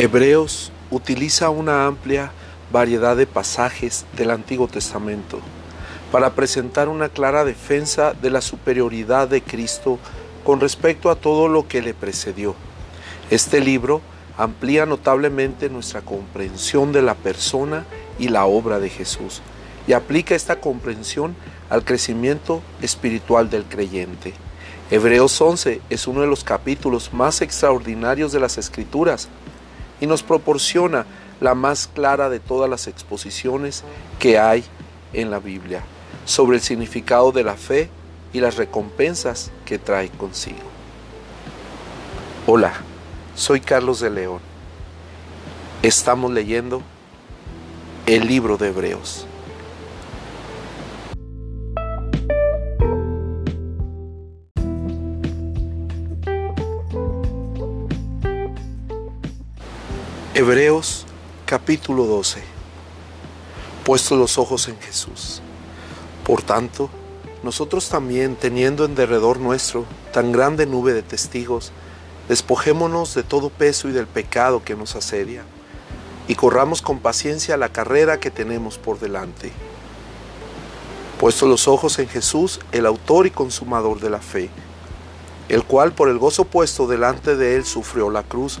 Hebreos utiliza una amplia variedad de pasajes del Antiguo Testamento para presentar una clara defensa de la superioridad de Cristo con respecto a todo lo que le precedió. Este libro amplía notablemente nuestra comprensión de la persona y la obra de Jesús y aplica esta comprensión al crecimiento espiritual del creyente. Hebreos 11 es uno de los capítulos más extraordinarios de las Escrituras y nos proporciona la más clara de todas las exposiciones que hay en la Biblia sobre el significado de la fe y las recompensas que trae consigo. Hola, soy Carlos de León. Estamos leyendo el libro de Hebreos. Hebreos capítulo 12. Puestos los ojos en Jesús. Por tanto, nosotros también, teniendo en derredor nuestro tan grande nube de testigos, despojémonos de todo peso y del pecado que nos asedia, y corramos con paciencia la carrera que tenemos por delante. Puestos los ojos en Jesús, el autor y consumador de la fe, el cual por el gozo puesto delante de él sufrió la cruz,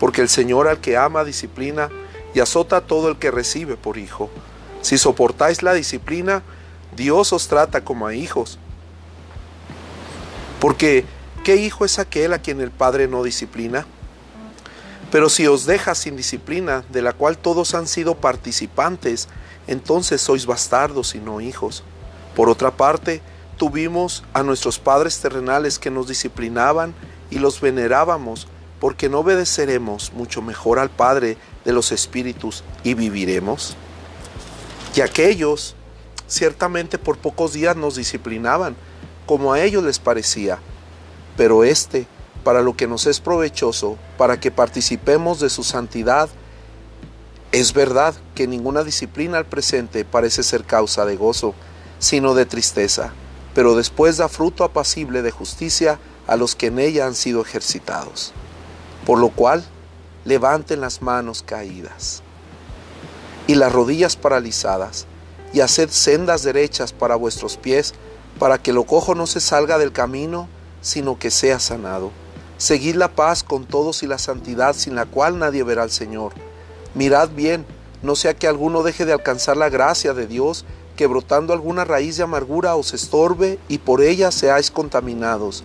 porque el Señor al que ama disciplina y azota a todo el que recibe por hijo. Si soportáis la disciplina, Dios os trata como a hijos. Porque, ¿qué hijo es aquel a quien el Padre no disciplina? Pero si os deja sin disciplina, de la cual todos han sido participantes, entonces sois bastardos y no hijos. Por otra parte, tuvimos a nuestros padres terrenales que nos disciplinaban y los venerábamos, porque no obedeceremos mucho mejor al Padre de los Espíritus y viviremos? Y aquellos ciertamente por pocos días nos disciplinaban, como a ellos les parecía, pero este, para lo que nos es provechoso, para que participemos de su santidad, es verdad que ninguna disciplina al presente parece ser causa de gozo, sino de tristeza, pero después da fruto apacible de justicia a los que en ella han sido ejercitados. Por lo cual, levanten las manos caídas y las rodillas paralizadas, y haced sendas derechas para vuestros pies, para que lo cojo no se salga del camino, sino que sea sanado. Seguid la paz con todos y la santidad sin la cual nadie verá al Señor. Mirad bien, no sea que alguno deje de alcanzar la gracia de Dios, que brotando alguna raíz de amargura os estorbe y por ella seáis contaminados.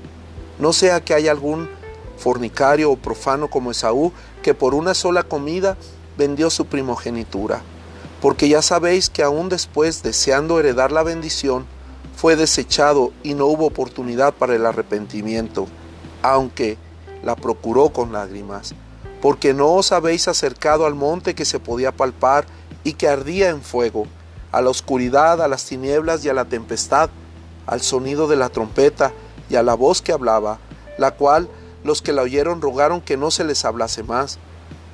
No sea que haya algún fornicario o profano como Esaú, que por una sola comida vendió su primogenitura. Porque ya sabéis que aún después, deseando heredar la bendición, fue desechado y no hubo oportunidad para el arrepentimiento, aunque la procuró con lágrimas. Porque no os habéis acercado al monte que se podía palpar y que ardía en fuego, a la oscuridad, a las tinieblas y a la tempestad, al sonido de la trompeta y a la voz que hablaba, la cual los que la oyeron rogaron que no se les hablase más,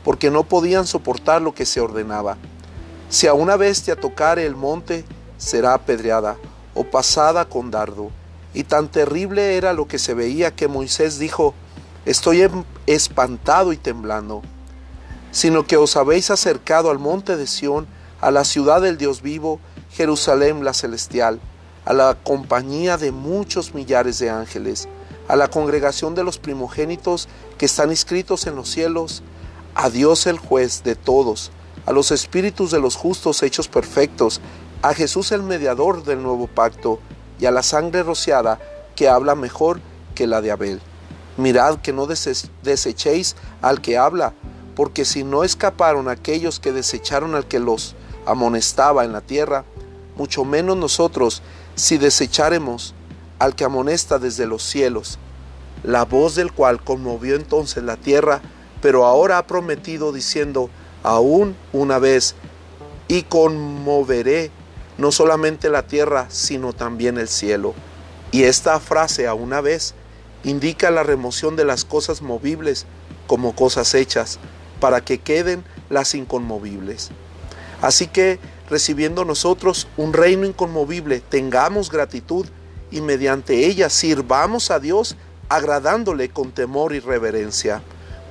porque no podían soportar lo que se ordenaba. Si a una bestia tocare el monte, será apedreada o pasada con dardo. Y tan terrible era lo que se veía que Moisés dijo, estoy em-, espantado y temblando, sino que os habéis acercado al monte de Sión, a la ciudad del Dios vivo, Jerusalén la celestial, a la compañía de muchos millares de ángeles, a la congregación de los primogénitos que están inscritos en los cielos, a Dios el juez de todos, a los espíritus de los justos hechos perfectos, a Jesús el mediador del nuevo pacto, y a la sangre rociada que habla mejor que la de Abel. Mirad que no desechéis al que habla, porque si no escaparon aquellos que desecharon al que los amonestaba en la tierra, mucho menos nosotros si desecharemos al que amonesta desde los cielos, la voz del cual conmovió entonces la tierra, pero ahora ha prometido diciendo, aún una vez, y conmoveré no solamente la tierra, sino también el cielo. Y esta frase, a una vez, indica la remoción de las cosas movibles como cosas hechas, para que queden las inconmovibles. Así que, recibiendo nosotros un reino inconmovible, tengamos gratitud y mediante ella sirvamos a Dios agradándole con temor y reverencia,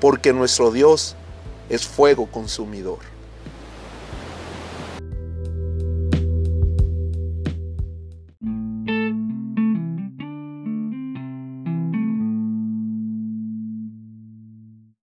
porque nuestro Dios es fuego consumidor.